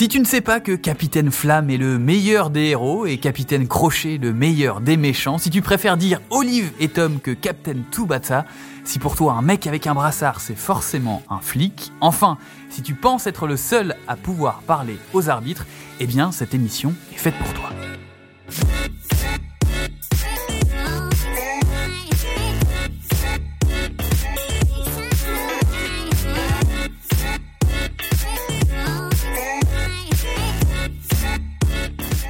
Si tu ne sais pas que Capitaine Flamme est le meilleur des héros et Capitaine Crochet le meilleur des méchants, si tu préfères dire Olive et Tom que Captain Tsubasa, si pour toi un mec avec un brassard c'est forcément un flic, enfin, si tu penses être le seul à pouvoir parler aux arbitres, eh bien cette émission est faite pour toi.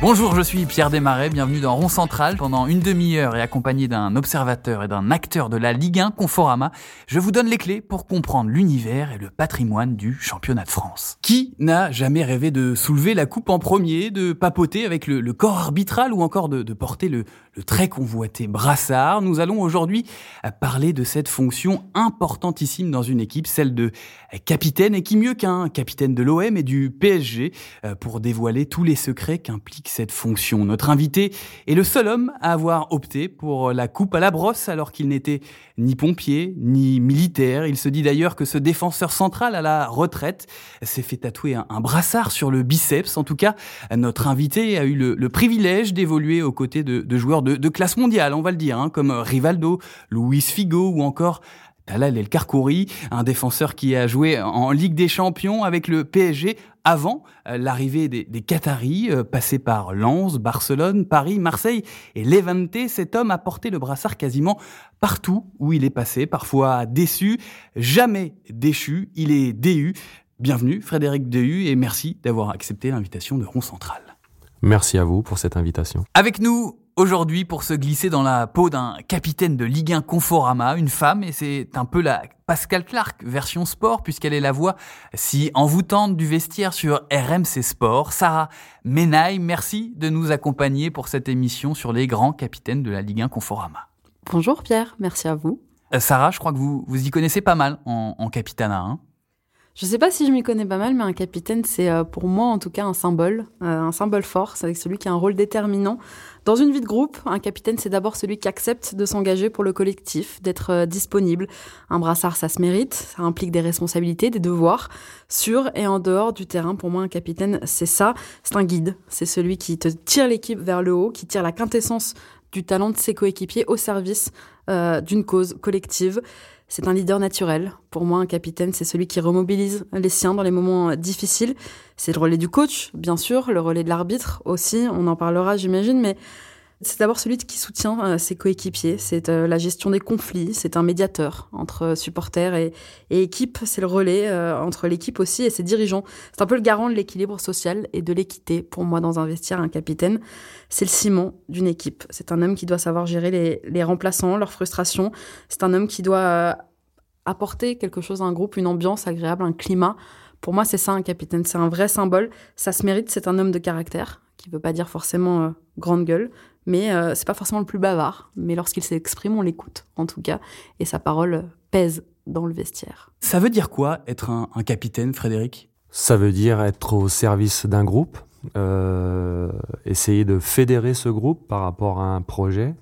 Bonjour, je suis Pierre Desmarais, bienvenue dans Rond Central. Pendant une demi-heure et accompagné d'un observateur et d'un acteur de la Ligue 1 Conforama, je vous donne les clés pour comprendre l'univers et le patrimoine du championnat de France. Qui n'a jamais rêvé de soulever la coupe en premier, de papoter avec le, corps arbitral ou encore de, porter le, très convoité brassard? Nous allons aujourd'hui parler de cette fonction importantissime dans une équipe, celle de capitaine, et qui mieux qu'un capitaine de l'OM et du PSG, euh, pour dévoiler tous les secrets qu'implique cette fonction. Notre invité est le seul homme à avoir opté pour la coupe à la brosse alors qu'il n'était ni pompier ni militaire. Il se dit d'ailleurs que ce défenseur central à la retraite s'est fait tatouer un, brassard sur le biceps. En tout cas, notre invité a eu le, privilège d'évoluer aux côtés de, joueurs de, classe mondiale, on va le dire, hein, comme Rivaldo, Luis Figo ou encore Talal El Karkouri, un défenseur qui a joué en Ligue des Champions avec le PSG avant euh, l'arrivée des, Qataris, euh, passé par Lens, Barcelone, Paris, Marseille et Levante. Cet homme a porté le brassard quasiment partout où il est passé, parfois déçu, jamais déchu, il est DU. Bienvenue Frédéric DU et merci d'avoir accepté l'invitation de Rond Central. Merci à vous pour cette invitation. Avec nous aujourd'hui pour se glisser dans la peau d'un capitaine de Ligue 1 Conforama, une femme, et c'est un peu la Pascal Clark version sport, puisqu'elle est la voix si envoûtante du vestiaire sur RMC Sport. Sarah Menaille, merci de nous accompagner pour cette émission sur les grands capitaines de la Ligue 1 Conforama. Bonjour Pierre, merci à vous. Euh, Sarah, je crois que vous, vous y connaissez pas mal en, en capitana. Hein je ne sais pas si je m'y connais pas mal, mais un capitaine, c'est euh, pour moi en tout cas un symbole, euh, un symbole fort. C'est celui qui a un rôle déterminant. Dans une vie de groupe, un capitaine, c'est d'abord celui qui accepte de s'engager pour le collectif, d'être euh, disponible. Un brassard, ça se mérite, ça implique des responsabilités, des devoirs, sur et en dehors du terrain. Pour moi, un capitaine, c'est ça. C'est un guide. C'est celui qui tire l'équipe vers le haut, qui tire la quintessence du talent de ses coéquipiers au service d'une cause collective. C'est un leader naturel. Pour moi, un capitaine, c'est celui qui remobilise les siens dans les moments difficiles. C'est le relais du coach, bien sûr, le relais de l'arbitre aussi, on en parlera, j'imagine, mais c'est d'abord celui qui soutient euh, ses coéquipiers, c'est euh, la gestion des conflits, c'est un médiateur entre supporters et, et équipe, c'est le relais euh, entre l'équipe aussi et ses dirigeants. C'est un peu le garant de l'équilibre social et de l'équité pour moi dans un vestiaire, un capitaine. C'est le ciment d'une équipe. C'est un homme qui doit savoir gérer les remplaçants, leurs frustrations. C'est un homme qui doit apporter quelque chose à un groupe, une ambiance agréable, un climat. Pour moi, c'est ça un capitaine, c'est un vrai symbole. Ça se mérite, c'est un homme de caractère, qui ne veut pas dire forcément grande gueule, mais euh, c'est pas forcément le plus bavard. Mais lorsqu'il s'exprime, on l'écoute, en tout cas, et sa parole pèse dans le vestiaire. Ça veut dire quoi être un, capitaine, Frédéric? Ça veut dire être au service d'un groupe, euh, essayer de fédérer ce groupe par rapport à un projet,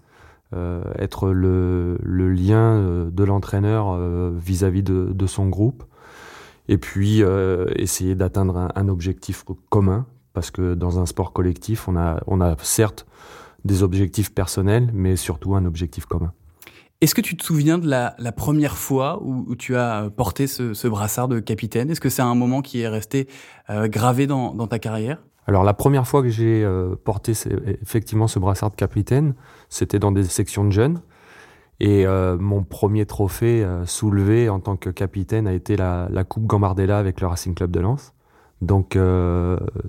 euh, être le, lien de l'entraîneur vis-à-vis de, son groupe, et puis essayer d'atteindre un, objectif commun, parce que dans un sport collectif, on a, on a certes des objectifs personnels, mais surtout un objectif commun. Est-ce que tu te souviens de la, première fois où, tu as porté ce, brassard de capitaine? Est-ce que c'est un moment qui est resté euh, gravé dans, ta carrière? Alors la première fois que j'ai euh, porté effectivement ce brassard de capitaine, c'était dans des sections de jeunes. Et euh, mon premier trophée soulevé en tant que capitaine a été la, la Coupe Gambardella avec le Racing Club de Lens. Donc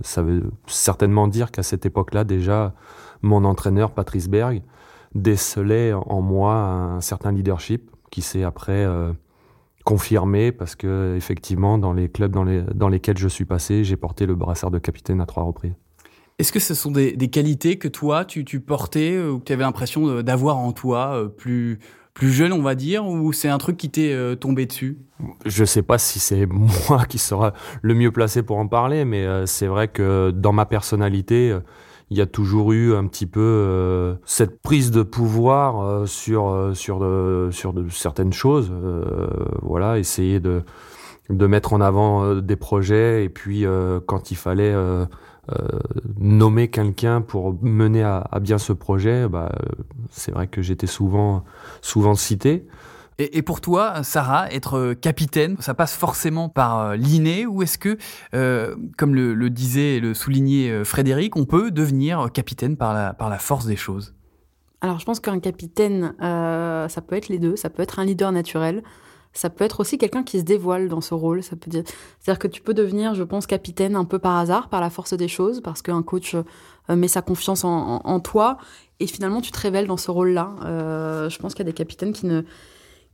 ça veut certainement dire qu'à cette époque-là déjà mon entraîneur, Patrice Berg, décelait en moi un certain leadership qui s'est après euh, confirmé parce que effectivement dans les clubs dans, les, dans lesquels je suis passé, j'ai porté le brassard de capitaine à trois reprises. Est-ce que ce sont des, qualités que toi tu, portais euh, ou que tu avais l'impression d'avoir en toi euh, plus plus jeune, on va dire, ou c'est un truc qui t'est tombé dessus? Je sais pas si c'est moi qui sera le mieux placé pour en parler, mais c'est vrai que dans ma personnalité, il y a toujours eu un petit peu euh, cette prise de pouvoir euh, sur euh, sur sur certaines choses. voilà, essayer de de mettre en avant des projets et puis quand il fallait nommer quelqu'un pour mener à, bien ce projet, bah, c'est vrai que j'étais souvent, souvent cité. Et, pour toi, Sarah, être capitaine, ça passe forcément par euh, l'inné ou est-ce que, euh, comme le, disait et le soulignait euh, Frédéric, on peut devenir capitaine par la, par la force des choses? Alors je pense qu'un capitaine, ça peut être les deux, ça peut être un leader naturel, ça peut être aussi quelqu'un qui se dévoile dans ce rôle. Ça peut dire, c'est-à-dire que tu peux devenir, je pense, capitaine un peu par hasard, par la force des choses, parce qu'un coach met sa confiance en, toi, et finalement tu te révèles dans ce rôle-là. je pense qu'il y a des capitaines qui ne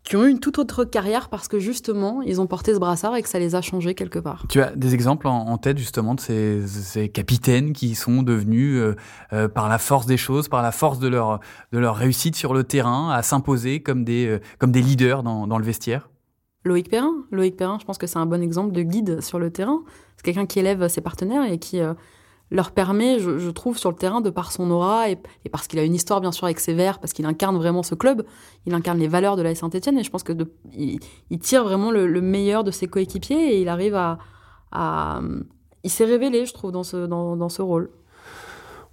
qui ont eu une toute autre carrière parce que justement, ils ont porté ce brassard et que ça les a changés quelque part. Tu as des exemples en, tête justement de ces, capitaines qui sont devenus, euh, euh, par la force des choses, par la force de leur, de leur réussite sur le terrain, à s'imposer comme des, euh, comme des leaders dans, dans le vestiaire? Loïc Perrin. Loïc Perrin, je pense que c'est un bon exemple de guide sur le terrain. C'est quelqu'un qui élève ses partenaires et qui leur permet, je, trouve, sur le terrain, de par son aura et, parce qu'il a une histoire bien sûr avec ses verts, parce qu'il incarne vraiment ce club, il incarne les valeurs de la Saint-Etienne et je pense que il, tire vraiment le, meilleur de ses coéquipiers et il arrive à, il s'est révélé, je trouve, dans ce dans, ce rôle.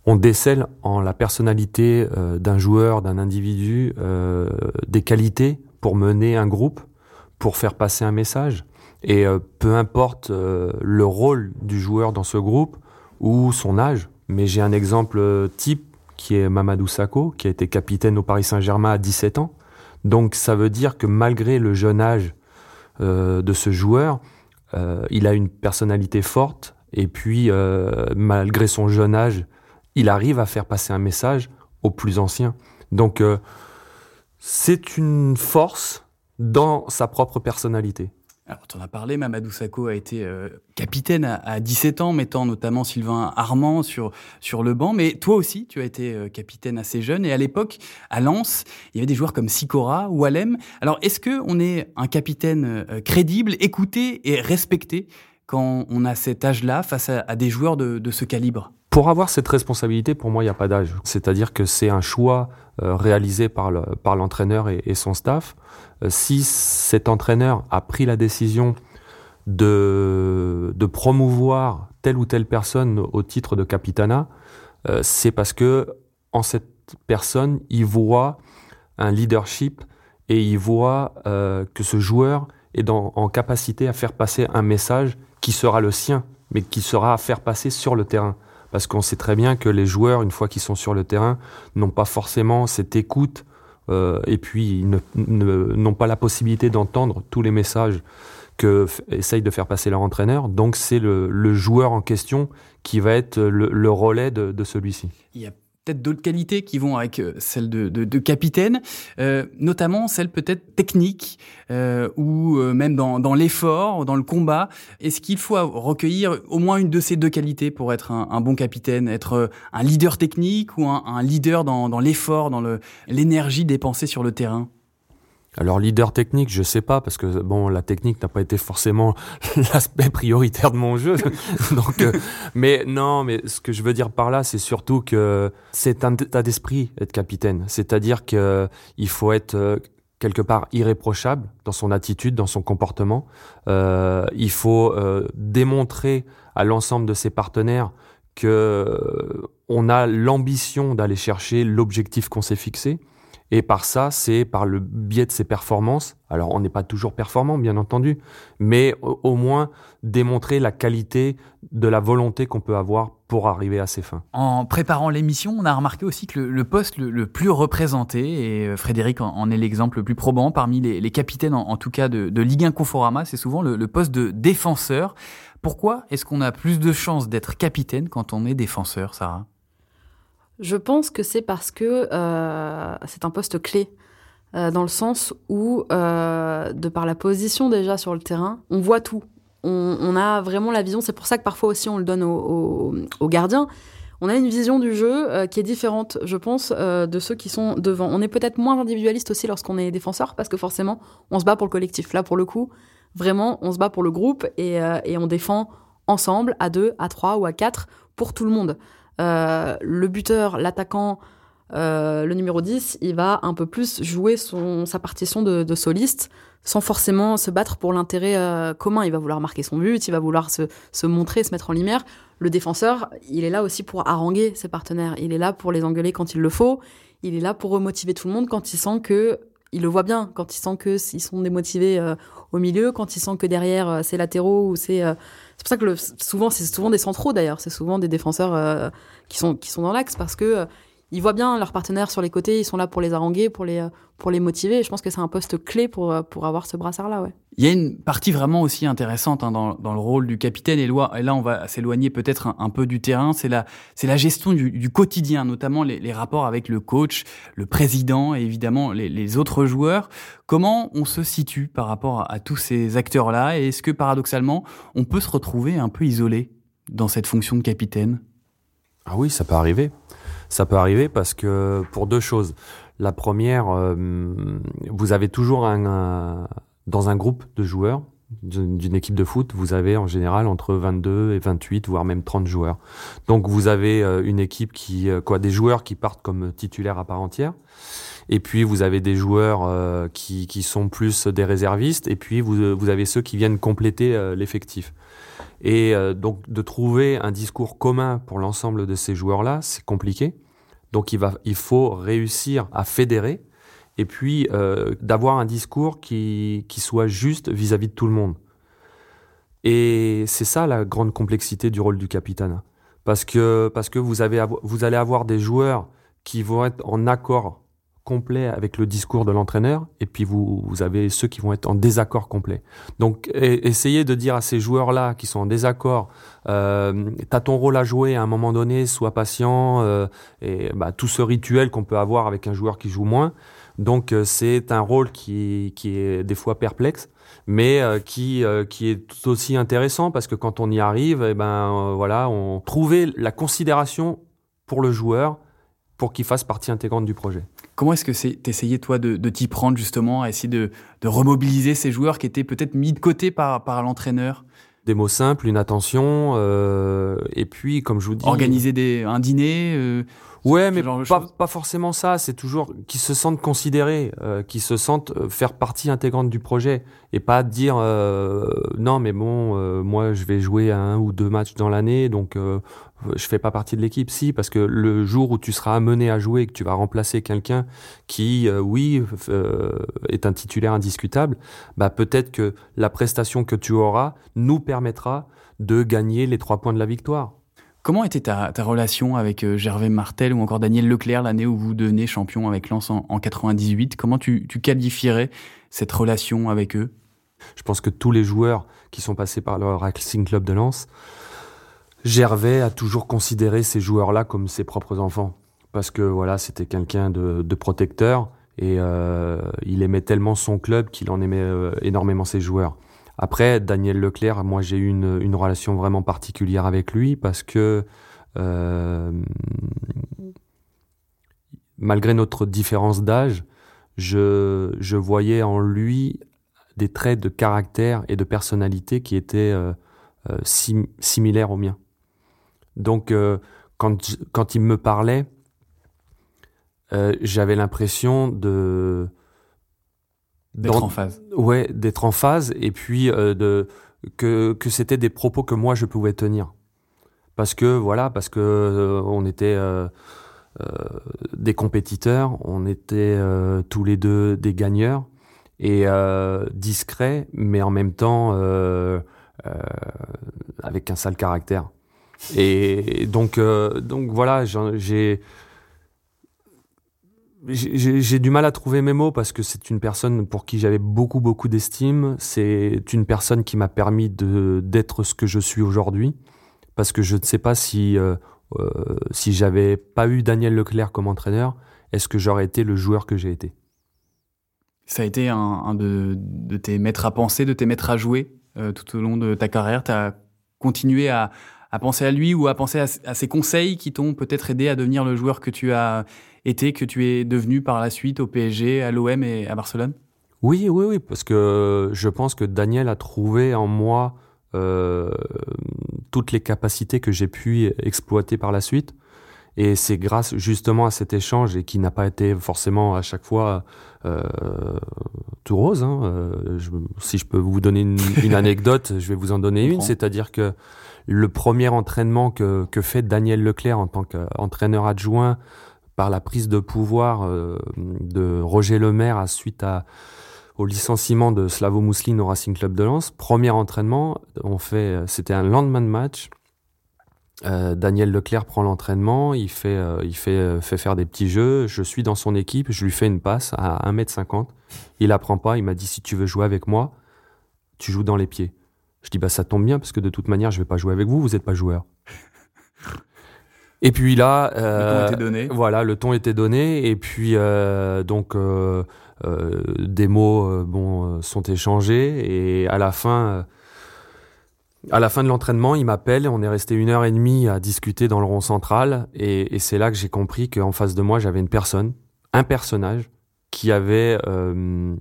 On décèle en la personnalité euh, d'un joueur, d'un individu, euh, des qualités pour mener un groupe, pour faire passer un message. Et euh, peu importe le rôle du joueur dans ce groupe, ou son âge. Mais j'ai un exemple euh, type qui est Mamadou Sakho, qui a été capitaine au Paris Saint-Germain à 17 ans. Donc ça veut dire que malgré le jeune âge euh, de ce joueur, euh, il a une personnalité forte et puis malgré son jeune âge, il arrive à faire passer un message aux plus anciens. Donc c'est une force dans sa propre personnalité. Alors, tu en as parlé, Mamadou Sakho a été euh, capitaine à, 17 ans, mettant notamment Sylvain Armand sur, sur le banc. Mais toi aussi, tu as été euh, capitaine assez jeune. Et à l'époque, à Lens, il y avait des joueurs comme Sikora ou Alem. Alors, est-ce qu'on est un capitaine euh, crédible, écouté et respecté quand on a cet âge-là face à, des joueurs de, ce calibre? Pour avoir cette responsabilité, pour moi, il n'y a pas d'âge. C'est-à-dire que c'est un choix réalisé par l'entraîneur et, et son staff. Euh, si cet entraîneur a pris la décision de, de promouvoir telle ou telle personne au titre de capitana, euh, c'est parce que en cette personne, il voit un leadership et il voit euh, que ce joueur est en capacité à faire passer un message qui sera le sien, mais qui sera à faire passer sur le terrain. Parce qu'on sait très bien que les joueurs, une fois qu'ils sont sur le terrain, n'ont pas forcément cette écoute euh, et puis ils n'ont pas la possibilité d'entendre tous les messages que essaye de faire passer leur entraîneur. Donc c'est le, joueur en question qui va être le, relais de, de celui-ci peut-être d'autres qualités qui vont avec euh, celle de, de, de capitaine, euh, notamment celle peut-être technique euh, ou euh, même dans, dans l'effort, dans le combat. Est-ce qu'il faut recueillir au moins une de ces deux qualités pour être un, un bon capitaine, être euh, un leader technique ou un, un leader dans, dans l'effort, dans l'énergie dépensée sur le terrain? Alors leader technique, je sais pas parce que bon la technique n'a pas été forcément l'aspect prioritaire de mon jeu. Donc euh, mais non, mais ce que je veux dire par là, c'est surtout que c'est un état d'esprit être capitaine, c'est-à-dire que il faut être euh, quelque part irréprochable dans son attitude, dans son comportement. Euh, il faut euh, démontrer à l'ensemble de ses partenaires que on a l'ambition d'aller chercher l'objectif qu'on s'est fixé et par ça, c'est par le biais de ses performances. Alors, on n'est pas toujours performant, bien entendu, mais au, moins démontrer la qualité de la volonté qu'on peut avoir pour arriver à ses fins. En préparant l'émission, on a remarqué aussi que le, poste le, plus représenté, et euh, Frédéric en, est l'exemple le plus probant parmi les, capitaines, en, tout cas de, Ligue 1 Conforama, c'est souvent le, le poste de défenseur. Pourquoi est-ce qu'on a plus de chances d'être capitaine quand on est défenseur, Sarah? Je pense que c'est parce que euh, c'est un poste clé. Euh, dans le sens où, euh, de par la position déjà sur le terrain, on voit tout. On, a vraiment la vision. C'est pour ça que parfois aussi on le donne aux au, gardiens. On a une vision du jeu qui est différente, je pense, de ceux qui sont devant. On est peut-être moins individualiste aussi lorsqu'on est défenseur, parce que forcément, on se bat pour le collectif. Là, pour le coup, vraiment, on se bat pour le groupe et, et on défend ensemble, à deux, à trois ou à quatre, pour tout le monde. Euh, le buteur, l'attaquant, euh, le numéro 10, il va un peu plus jouer son, sa partition de, soliste sans forcément se battre pour l'intérêt euh, commun. Il va vouloir marquer son but, il va vouloir se, se, montrer, se mettre en lumière. Le défenseur, il est là aussi pour haranguer ses partenaires. Il est là pour les engueuler quand il le faut. Il est là pour remotiver tout le monde quand il sent que il le voit bien, quand il sent que s'ils sont démotivés euh, au milieu, quand il sent que derrière euh, c'est latéraux ou c'est c'est pour ça que le, souvent c'est souvent des centraux d'ailleurs, c'est souvent des défenseurs qui sont qui sont dans l'axe parce que ils voient bien leurs partenaires sur les côtés, ils sont là pour les haranguer, pour les, pour les motiver. Et je pense que c'est un poste clé pour, pour avoir ce brassard-là. Ouais. Il y a une partie vraiment aussi intéressante hein, dans, dans, le rôle du capitaine. Et là, on va s'éloigner peut-être un, peu du terrain. C'est la, c'est la gestion du, du quotidien, notamment les, les, rapports avec le coach, le président et évidemment les, les, autres joueurs. Comment on se situe par rapport à, à tous ces acteurs-là? Et est-ce que paradoxalement, on peut se retrouver un peu isolé dans cette fonction de capitaine? Ah oui, ça peut arriver. Ça peut arriver parce que pour deux choses. La première, euh, vous avez toujours un, dans un groupe de joueurs d'une équipe de foot, vous avez en général entre 22 et 28, voire même 30 joueurs. Donc vous avez euh, une équipe qui, euh, quoi, des joueurs qui partent comme titulaires à part entière. Et puis vous avez des joueurs qui, qui sont plus des réservistes. Et puis vous, vous avez ceux qui viennent compléter l'effectif. Et donc de trouver un discours commun pour l'ensemble de ces joueurs-là, c'est compliqué. Donc il, faut réussir à fédérer et puis euh, d'avoir un discours qui, soit juste vis-à-vis de tout le monde. Et c'est ça la grande complexité du rôle du capitaine. Parce que, vous allez avoir des joueurs qui vont être en accord complet avec le discours de l'entraîneur, et puis vous, vous, avez ceux qui vont être en désaccord complet. Donc essayez de dire à ces joueurs-là qui sont en désaccord, euh, t'as ton rôle à jouer à un moment donné, sois patient, euh, et bah, tout ce rituel qu'on peut avoir avec un joueur qui joue moins. Donc euh, c'est un rôle qui, qui est des fois perplexe, mais euh, qui, euh, qui est tout aussi intéressant parce que quand on y arrive, eh ben voilà, on trouvait la considération pour le joueur pour qu'il fasse partie intégrante du projet. Comment est-ce que c'est essayé toi de, de t'y prendre justement, à essayer de, de remobiliser ces joueurs qui étaient peut-être mis de côté par, par l'entraîneur? Des mots simples, une attention, euh, et puis comme je vous dis, organiser des, un dîner. Euh, ouais, mais pas, pas, forcément ça. C'est toujours qu'ils se sentent considérés, euh, qu'ils se sentent faire partie intégrante du projet, et pas dire non, mais bon, moi je vais jouer un ou deux matchs dans l'année, donc je fais pas partie de l'équipe. Si, parce que le jour où tu seras amené à jouer, que tu vas remplacer quelqu'un qui, euh, oui, euh, est un titulaire indiscutable, bah peut-être que la prestation que tu auras nous permettra de gagner les trois points de la victoire. Comment était ta, ta relation avec euh, Gervais Martel ou encore Daniel Leclerc l'année où vous devenez champion avec Lens en, en 98 Comment tu, tu qualifierais cette relation avec eux? Je pense que tous les joueurs qui sont passés par le Racing Club de Lens Gervais a toujours considéré ces joueurs-là comme ses propres enfants. Parce que voilà, c'était quelqu'un de, de, protecteur et euh, il aimait tellement son club qu'il en aimait euh, énormément ses joueurs. Après, Daniel Leclerc, moi j'ai eu une, une, relation vraiment particulière avec lui parce que euh, malgré notre différence d'âge, je, je, voyais en lui des traits de caractère et de personnalité qui étaient euh, euh, sim similaires aux miens. Donc, euh, quand, quand il me parlait, euh, j'avais l'impression de d'être en phase. Ouais, d'être en phase et puis euh, de que que c'était des propos que moi je pouvais tenir. Parce que voilà, parce que on était des compétiteurs, on était tous les deux des gagneurs et discrets, mais en même temps avec un sale caractère. Et donc, euh, donc voilà, j'ai j'ai du mal à trouver mes mots parce que c'est une personne pour qui j'avais beaucoup beaucoup d'estime. C'est une personne qui m'a permis d'être ce que je suis aujourd'hui. Parce que je ne sais pas si euh, euh, si j'avais pas eu Daniel Leclerc comme entraîneur, est-ce que j'aurais été le joueur que j'ai été? Ça a été un, de, de tes maîtres à penser, de tes maîtres à jouer tout au long de ta carrière? Tu as continué à, à penser à lui ou à penser à, à ses conseils qui t'ont peut-être aidé à devenir le joueur que tu as été, que tu es devenu par la suite au PSG, à l'OM et à Barcelone? Oui, oui, oui, parce que je pense que Daniel a trouvé en moi euh, toutes les capacités que j'ai pu exploiter par la suite. Et c'est grâce justement à cet échange et qui n'a pas été forcément à chaque fois euh, tout rose. Hein. Euh, je, si je peux vous donner une, une anecdote, je vais vous en donner une. C'est-à-dire que le premier entraînement que, fait Daniel Leclerc en tant qu'entraîneur adjoint par la prise de pouvoir euh, de Roger Lemaire à suite au licenciement de Slavo Mousseline au Racing Club de Lens. Premier entraînement, on fait, c'était un lendemain de match. Euh, Daniel Leclerc prend l'entraînement, il fait, euh, il fait faire des petits jeux. Je suis dans son équipe, je lui fais une passe à 1m50. Il apprend pas, il m'a dit si tu veux jouer avec moi, tu joues dans les pieds. Je dis bah ça tombe bien parce que de toute manière je vais pas jouer avec vous, vous n'êtes pas joueur. Et puis là, le ton était donné. Voilà, le ton était donné et puis donc des mots bon sont échangés et à la fin à la fin de l'entraînement, il m'appelle, on est resté une heure et demie à discuter dans le rond central, et, c'est là que j'ai compris qu'en face de moi, j'avais une personne, un personnage, qui avait euh,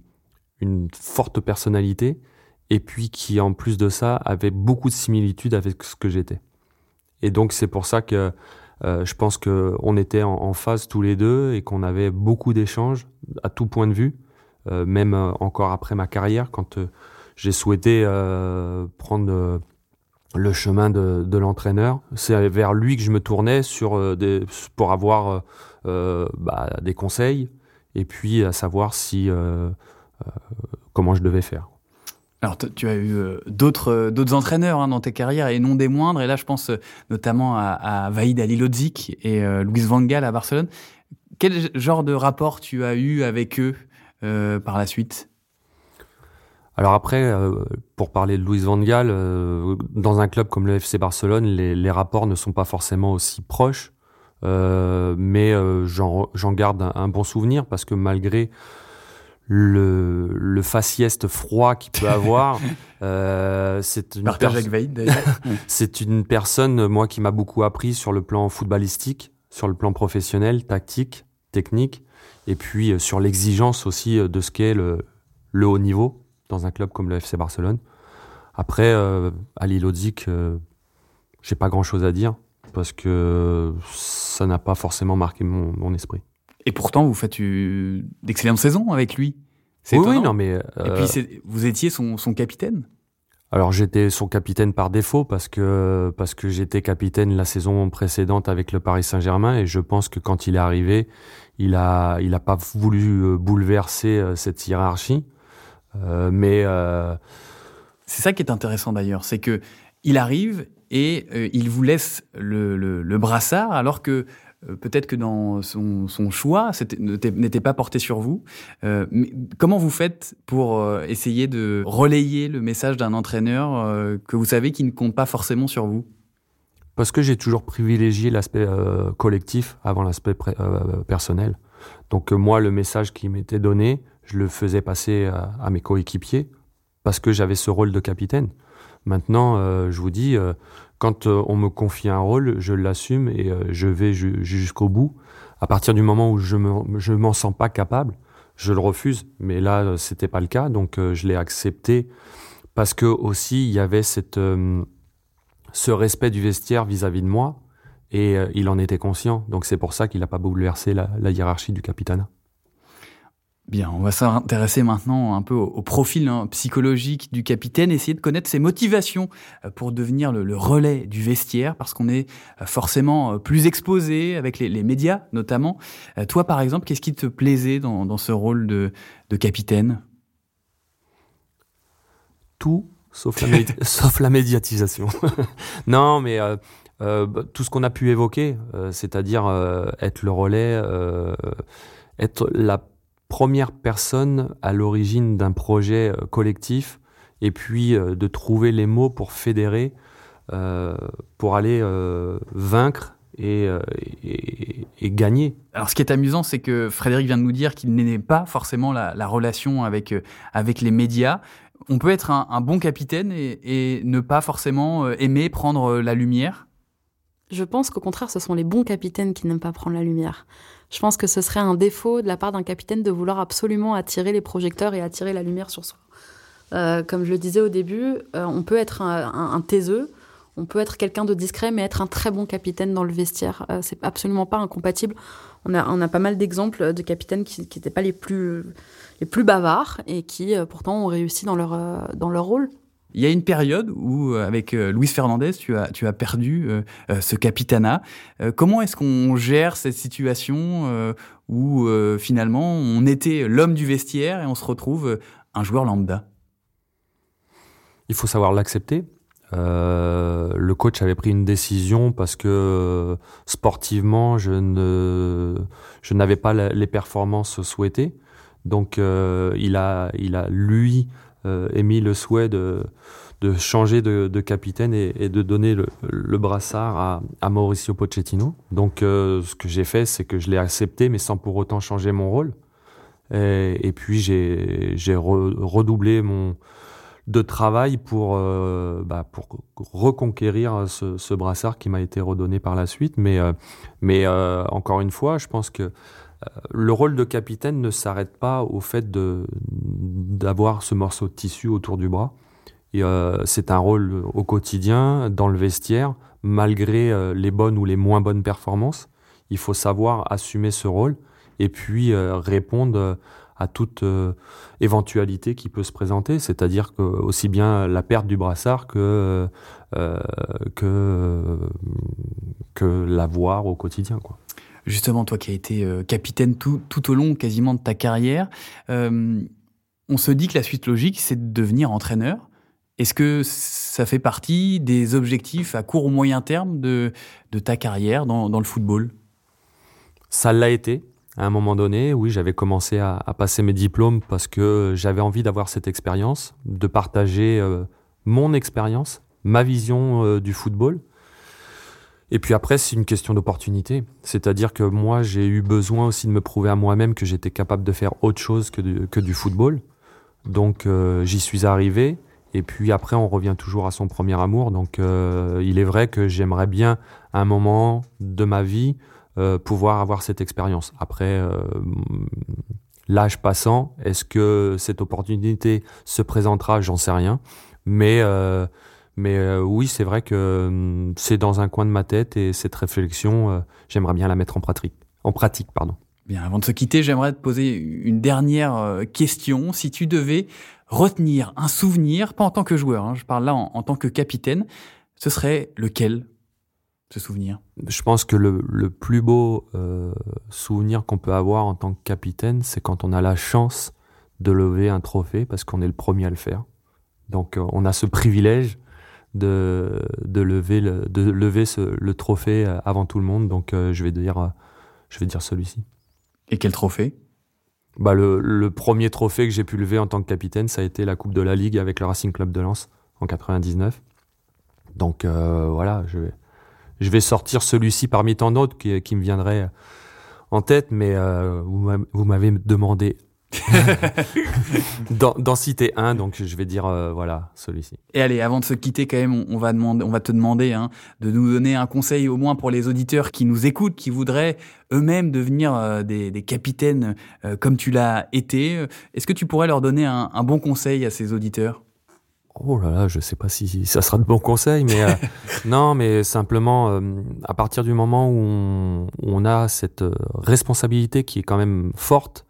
une forte personnalité, et puis qui, en plus de ça, avait beaucoup de similitudes avec ce que j'étais. Et donc, c'est pour ça que euh, je pense qu'on était en, phase tous les deux, et qu'on avait beaucoup d'échanges à tout point de vue, euh, même encore après ma carrière, quand j'ai souhaité prendre le chemin de, l'entraîneur. C'est vers lui que je me tournais euh, pour avoir euh, euh, bah, des conseils et puis à savoir comment je devais faire. Alors tu as eu d'autres d'autres entraîneurs hein, dans tes carrières et non des moindres. Et là, je pense notamment à, à Vaïd Alilodzic et Luis Van Gaal à Barcelone. Quel genre de rapport tu as eu avec eux par la suite? Alors après, euh, pour parler de Louis Van Gaal, euh, dans un club comme le FC Barcelone, les, rapports ne sont pas forcément aussi proches, euh, mais j'en garde un, bon souvenir parce que malgré le, le faciès froid qu'il peut avoir, c'est une, c'est une personne, moi, qui m'a beaucoup appris sur le plan footballistique, sur le plan professionnel, tactique, technique, et puis sur l'exigence aussi de ce qu'est le, le haut niveau dans un club comme le FC Barcelone. Après, euh, Ali Lodzik, euh, j'ai pas grand chose à dire parce que ça n'a pas forcément marqué mon, esprit. Et pourtant, vous faites d'excellentes saisons avec lui. Oui, oui, non, mais. Et puis, euh, vous étiez son, son capitaine alors j'étais son capitaine par défaut parce que parce que j'étais capitaine la saison précédente avec le Paris Saint-Germain et je pense que quand il est arrivé, il a il a pas voulu euh, bouleverser cette hiérarchie. Euh, mais euh, c'est ça qui est intéressant d'ailleurs, c'est que il arrive et euh, il vous laisse le, le, brassard alors que peut-être que dans son, son choix n'était pas porté sur vous. mais comment vous faites pour essayer de relayer le message d'un entraîneur que vous savez qui ne compte pas forcément sur vous? Parce que j'ai toujours privilégié l'aspect collectif avant l'aspect personnel. Donc moi, le message qui m'était donné, je le faisais passer à, mes coéquipiers parce que j'avais ce rôle de capitaine. Maintenant, euh, je vous dis, euh, quand euh, on me confie un rôle, je l'assume et je vais jusqu'au bout. À partir du moment où je me, m'en sens pas capable, je le refuse. Mais là, c'était pas le cas, donc je l'ai accepté parce que aussi il y avait cette, ce respect du vestiaire vis-à-vis de moi et il en était conscient. Donc c'est pour ça qu'il n'a pas bouleversé la, la hiérarchie du capitana. Bien, on va s'intéresser maintenant un peu au, profil hein, psychologique du capitaine, essayer de connaître ses motivations euh, pour devenir le, relais du vestiaire, parce qu'on est euh, forcément euh, plus exposé avec les, médias notamment. Toi, par exemple, qu'est-ce qui te plaisait dans, ce rôle de, capitaine? Tout, sauf la, sauf la médiatisation. non, mais bah, tout ce qu'on a pu évoquer, c'est-à-dire être le relais, être la première personne à l'origine d'un projet euh, collectif et puis euh, de trouver les mots pour fédérer, euh, pour aller vaincre et, gagner. Alors ce qui est amusant, c'est que Frédéric vient de nous dire qu'il n'aimait pas forcément la, relation avec, avec les médias. On peut être un, bon capitaine et, ne pas forcément aimer prendre la lumière? Je pense qu'au contraire, ce sont les bons capitaines qui n'aiment pas prendre la lumière. Je pense que ce serait un défaut de la part d'un capitaine de vouloir absolument attirer les projecteurs et attirer la lumière sur soi. Euh, comme je le disais au début, euh, on peut être un, taiseux, On peut être quelqu'un de discret, mais être un très bon capitaine dans le vestiaire. Euh, c'est absolument pas incompatible. On a, on a pas mal d'exemples de capitaines qui n'étaient pas les plus, les plus bavards et qui pourtant ont réussi dans leur, dans leur rôle. Il y a une période où, avec Luis Fernandez, tu as, tu as perdu ce capitanat. comment est-ce qu'on gère cette situation où finalement on était l'homme du vestiaire et on se retrouve un joueur lambda? Il faut savoir l'accepter. Euh, le coach avait pris une décision parce que euh, sportivement, je ne, je n'avais pas les performances souhaitées. Donc, euh, il a, il a lui émis le souhait de, de changer de, capitaine et, de donner le, brassard à, Mauricio Pochettino. Donc, ce que j'ai fait, c'est que je l'ai accepté, mais sans pour autant changer mon rôle. Et, puis, j'ai, j'ai redoublé mon de travail pour, euh, bah, pour reconquérir ce, brassard qui m'a été redonné par la suite. Mais, euh, mais euh, encore une fois, je pense que le rôle de capitaine ne s'arrête pas au fait d'avoir ce morceau de tissu autour du bras. c'est un rôle au quotidien, dans le vestiaire, malgré les bonnes ou les moins bonnes performances. Il faut savoir assumer ce rôle et puis répondre à toute euh, éventualité qui peut se présenter, c'est-à-dire que aussi bien la perte du brassard que euh, l'avoir au quotidien. Justement, toi qui as été euh, capitaine tout, au long quasiment de ta carrière, on se dit que la suite logique, c'est de devenir entraîneur. Est-ce que ça fait partie des objectifs à court ou moyen terme de, de ta carrière dans, dans le football? Ça l'a été à un moment donné, oui, j'avais commencé à, passer mes diplômes parce que j'avais envie d'avoir cette expérience, de partager euh, mon expérience, ma vision euh, du football. Et puis après, c'est une question d'opportunité. C'est-à-dire que moi, j'ai eu besoin aussi de me prouver à moi-même que j'étais capable de faire autre chose que du, que du football. Donc euh, j'y suis arrivé. Et puis après, on revient toujours à son premier amour. Donc il est vrai que j'aimerais bien, un moment de ma vie, euh, pouvoir avoir cette expérience. Après, euh, l'âge passant, est-ce que cette opportunité se présentera? J'en sais rien. Mais, euh, mais oui, c'est vrai que c'est dans un coin de ma tête et cette réflexion, j'aimerais bien la mettre en pratique. En pratique, pardon. Bien, avant de se quitter, j'aimerais te poser une dernière question. Si tu devais retenir un souvenir, pas en tant que joueur, hein, je parle là en tant que capitaine, ce serait lequel ce souvenir? Je pense que le, le plus beau euh, souvenir qu'on peut avoir en tant que capitaine, c'est quand on a la chance de lever un trophée parce qu'on est le premier à le faire. Donc euh, on a ce privilège de, de lever, le, de lever ce, le trophée euh, avant tout le monde. Donc euh, je vais dire, je vais dire celui-ci. Et quel trophée? Bah le, le premier trophée que j'ai pu lever en tant que capitaine, ça a été la Coupe de la Ligue avec le Racing Club de Lens en 99. Donc voilà, je vais, je vais sortir celui-ci parmi tant d'autres qui, qui, me viendraient en tête, mais euh, vous m'avez demandé d'en citer un, donc je vais dire euh, voilà celui-ci. Et allez, avant de se quitter, quand même, on, va demander, on va te demander hein, de nous donner un conseil au moins pour les auditeurs qui nous écoutent, qui voudraient eux-mêmes devenir euh, des, des, capitaines comme tu l'as été. Est-ce que tu pourrais leur donner un, un bon conseil à ces auditeurs? Oh là là, je sais pas si ça sera de bons conseils, mais euh, non, mais simplement euh, à partir du moment où on, a cette euh, responsabilité qui est quand même forte,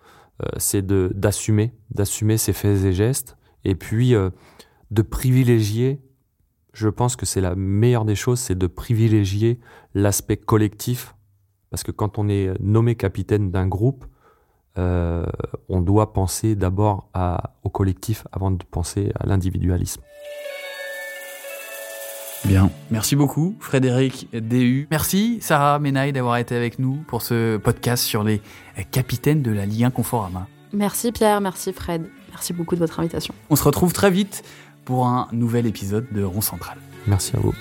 c'est de d'assumer, d'assumer ses faits et gestes, et puis de privilégier. Je pense que c'est la meilleure des choses, c'est de privilégier l'aspect collectif, parce que quand on est nommé capitaine d'un groupe, euh, on doit penser d'abord au collectif avant de penser à l'individualisme. Bien, merci beaucoup Frédéric DU. Merci Sarah Menaille d'avoir été avec nous pour ce podcast sur les capitaines de la Ligue 1 Conforama. Merci Pierre, merci Fred, merci beaucoup de votre invitation. On se retrouve très vite pour un nouvel épisode de Rond Central. Merci à vous.